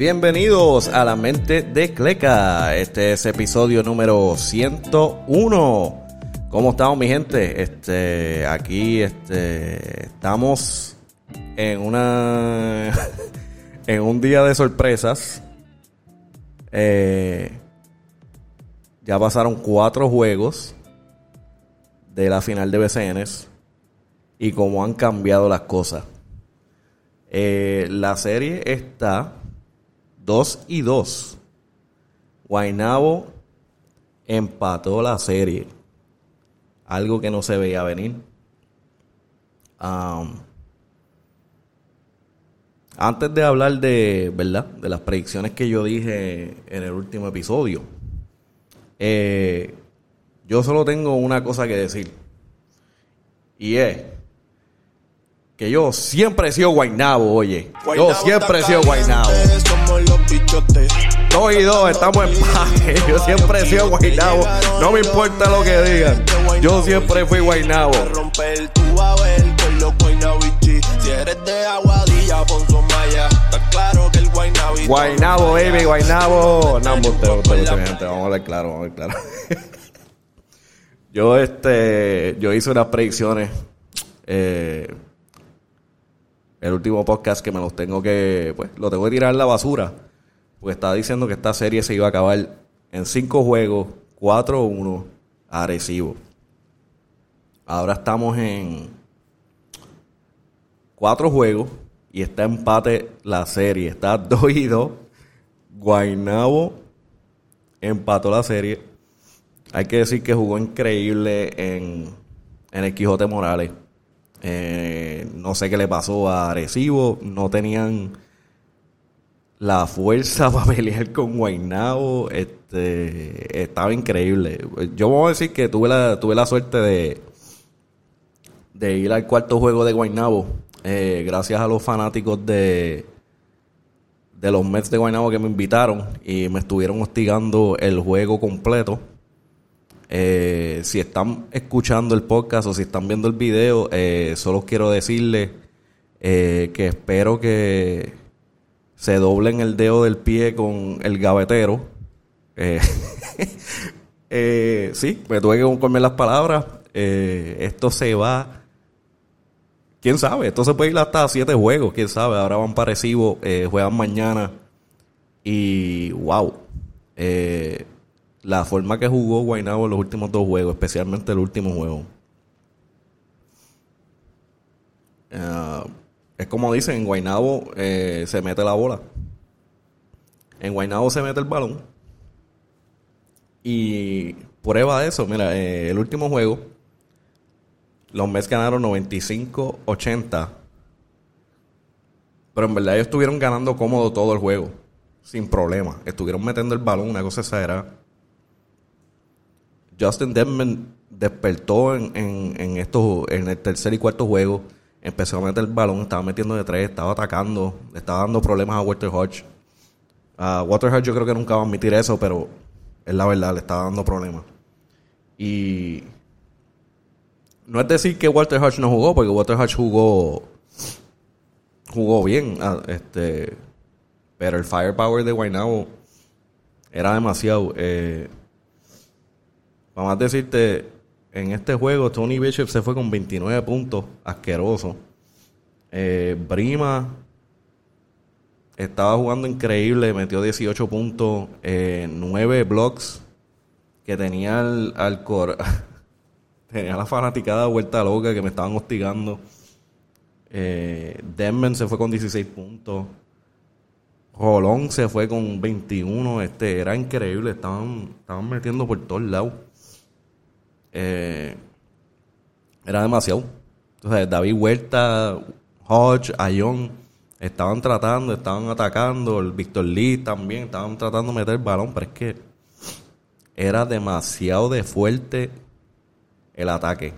Bienvenidos a la mente de Cleca. Este es episodio número 101. ¿Cómo estamos, mi gente? Este, aquí, este, estamos en una, en un día de sorpresas. Eh, ya pasaron cuatro juegos de la final de BCNs y cómo han cambiado las cosas. Eh, la serie está 2 y 2. Guainabo empató la serie. Algo que no se veía venir. antes de hablar de, ¿verdad? De las predicciones que yo dije en el último episodio. Eh, yo solo tengo una cosa que decir. Y es que yo siempre he sido Guainabo, oye. yo siempre he sido Guainabo. Dos y dos, estamos en paz. Yo siempre he sido Guainabo. No me importa lo que digan. Yo siempre fui Guainabo. Guainabo, baby, Guainabo. No, Vamos a hablar claro, vamos a hablar claro. yo, este, yo hice unas predicciones. Eh, el último podcast que me los tengo que, pues, lo tengo que tirar en la basura. Porque estaba diciendo que esta serie se iba a acabar en cinco juegos, 4-1, agresivo. Ahora estamos en cuatro juegos y está empate la serie. Está 2 y 2. Guainabo empató la serie. Hay que decir que jugó increíble en, en el Quijote Morales. Eh, no sé qué le pasó a Arecibo. No tenían la fuerza para pelear con Guaynabo. Este, estaba increíble. Yo voy a decir que tuve la, tuve la suerte de, de ir al cuarto juego de Guaynabo. Eh, gracias a los fanáticos de, de los Mets de Guaynabo que me invitaron y me estuvieron hostigando el juego completo. Eh, si están escuchando el podcast o si están viendo el video, eh, solo quiero decirles eh, que espero que se doblen el dedo del pie con el gavetero. sí, me tuve que comer las palabras. esto se va. ¿Quién sabe? Esto se puede ir hasta siete juegos, quién sabe. Ahora van parecidos, juegan mañana. Y wow. Eh, la forma que jugó Guaynabo en los últimos dos juegos, especialmente el último juego. Eh, es como dicen, en Guaynabo eh, se mete la bola. En Guaynabo se mete el balón. Y prueba de eso, mira, eh, el último juego, los Mets ganaron 95-80. Pero en verdad ellos estuvieron ganando cómodo todo el juego, sin problema. Estuvieron metiendo el balón, una cosa exagerada. Justin Denman despertó en, estos, en el tercer y cuarto juego. Empezó a meter el balón, estaba metiendo de tres, estaba atacando, le estaba dando problemas a Walter Hodge. A Walter Hodge yo creo que nunca va a admitir eso, pero es la verdad, le estaba dando problemas. Y no es decir que Walter Hodge no jugó, porque Walter Hodge jugó jugó bien, ah, este, pero el firepower de Guaynabo era demasiado. Eh, Vamos a decirte, en este juego Tony Bishop se fue con 29 puntos, asqueroso. Eh, Brima estaba jugando increíble, metió 18 puntos, eh, 9 blocks que tenía al, al tenía la fanaticada vuelta loca que me estaban hostigando. Eh, Denman se fue con 16 puntos. Rolón se fue con 21. Este, era increíble. Estaban, estaban metiendo por todos lados eh, era demasiado. Entonces, David Huerta, Hodge, Ayón, estaban tratando, estaban atacando, el Víctor Lee también, estaban tratando de meter el balón, pero es que era demasiado de fuerte el ataque.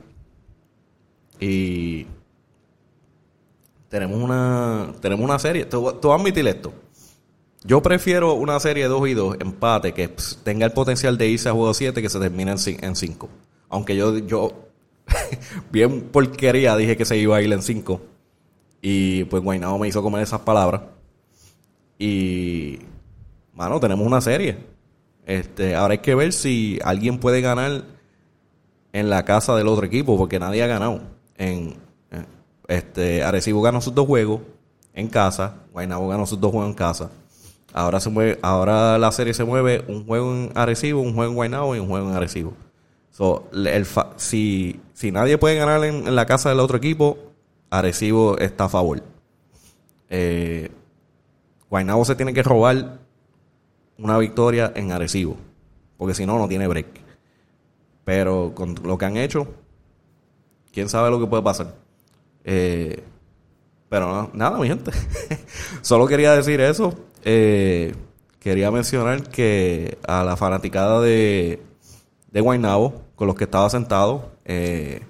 Y tenemos una tenemos una serie, tú, vas a admitir esto. Yo prefiero una serie 2 y 2, empate, que tenga el potencial de irse a juego 7 que se termine en 5. Aunque yo, yo bien porquería dije que se iba a ir en 5. Y pues Guaynabo me hizo comer esas palabras. Y, mano, tenemos una serie. Este, ahora hay que ver si alguien puede ganar en la casa del otro equipo, porque nadie ha ganado. En, este, Arecibo ganó sus dos juegos en casa, Guaynabo ganó sus dos juegos en casa. Ahora se mueve, ahora la serie se mueve un juego en Arecibo, un juego en Guaynabo y un juego en Arecibo. So, el si, si nadie puede ganar en, la casa del otro equipo, Arecibo está a favor. Eh, se tiene que robar una victoria en Arecibo, porque si no, no tiene break. Pero con lo que han hecho, quién sabe lo que puede pasar. Eh, pero nada, mi gente. Solo quería decir eso. Eh, quería mencionar que a la fanaticada de, de Guaynabo, con los que estaba sentado, eh,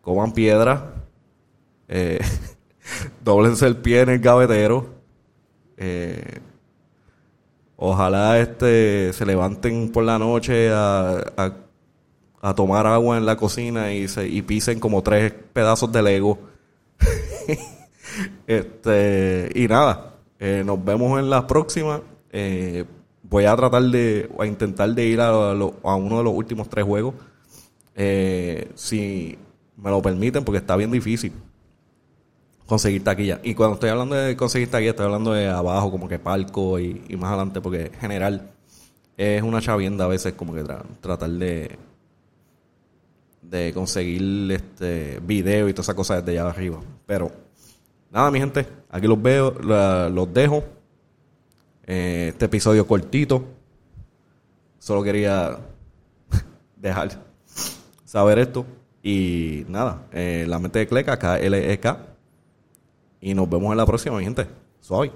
coman piedra, eh, doblense el pie en el gavetero. Eh, ojalá este se levanten por la noche a, a, tomar agua en la cocina y, se, y pisen como tres pedazos de Lego. este, y nada, eh, nos vemos en la próxima. Eh, voy a tratar de, a intentar de ir a, a uno de los últimos tres juegos. Eh, si me lo permiten, porque está bien difícil conseguir taquilla. Y cuando estoy hablando de conseguir taquilla, estoy hablando de abajo, como que palco y, más adelante, porque en general es una chavienda a veces como que tratar de de conseguir este video y todas esas cosas desde allá arriba. Pero nada, mi gente, aquí los veo, los dejo. Eh, este episodio cortito. Solo quería dejar saber esto. Y nada, eh, la mente de Cleca, K-L-E-K. Y nos vemos en la próxima, mi gente. Suave.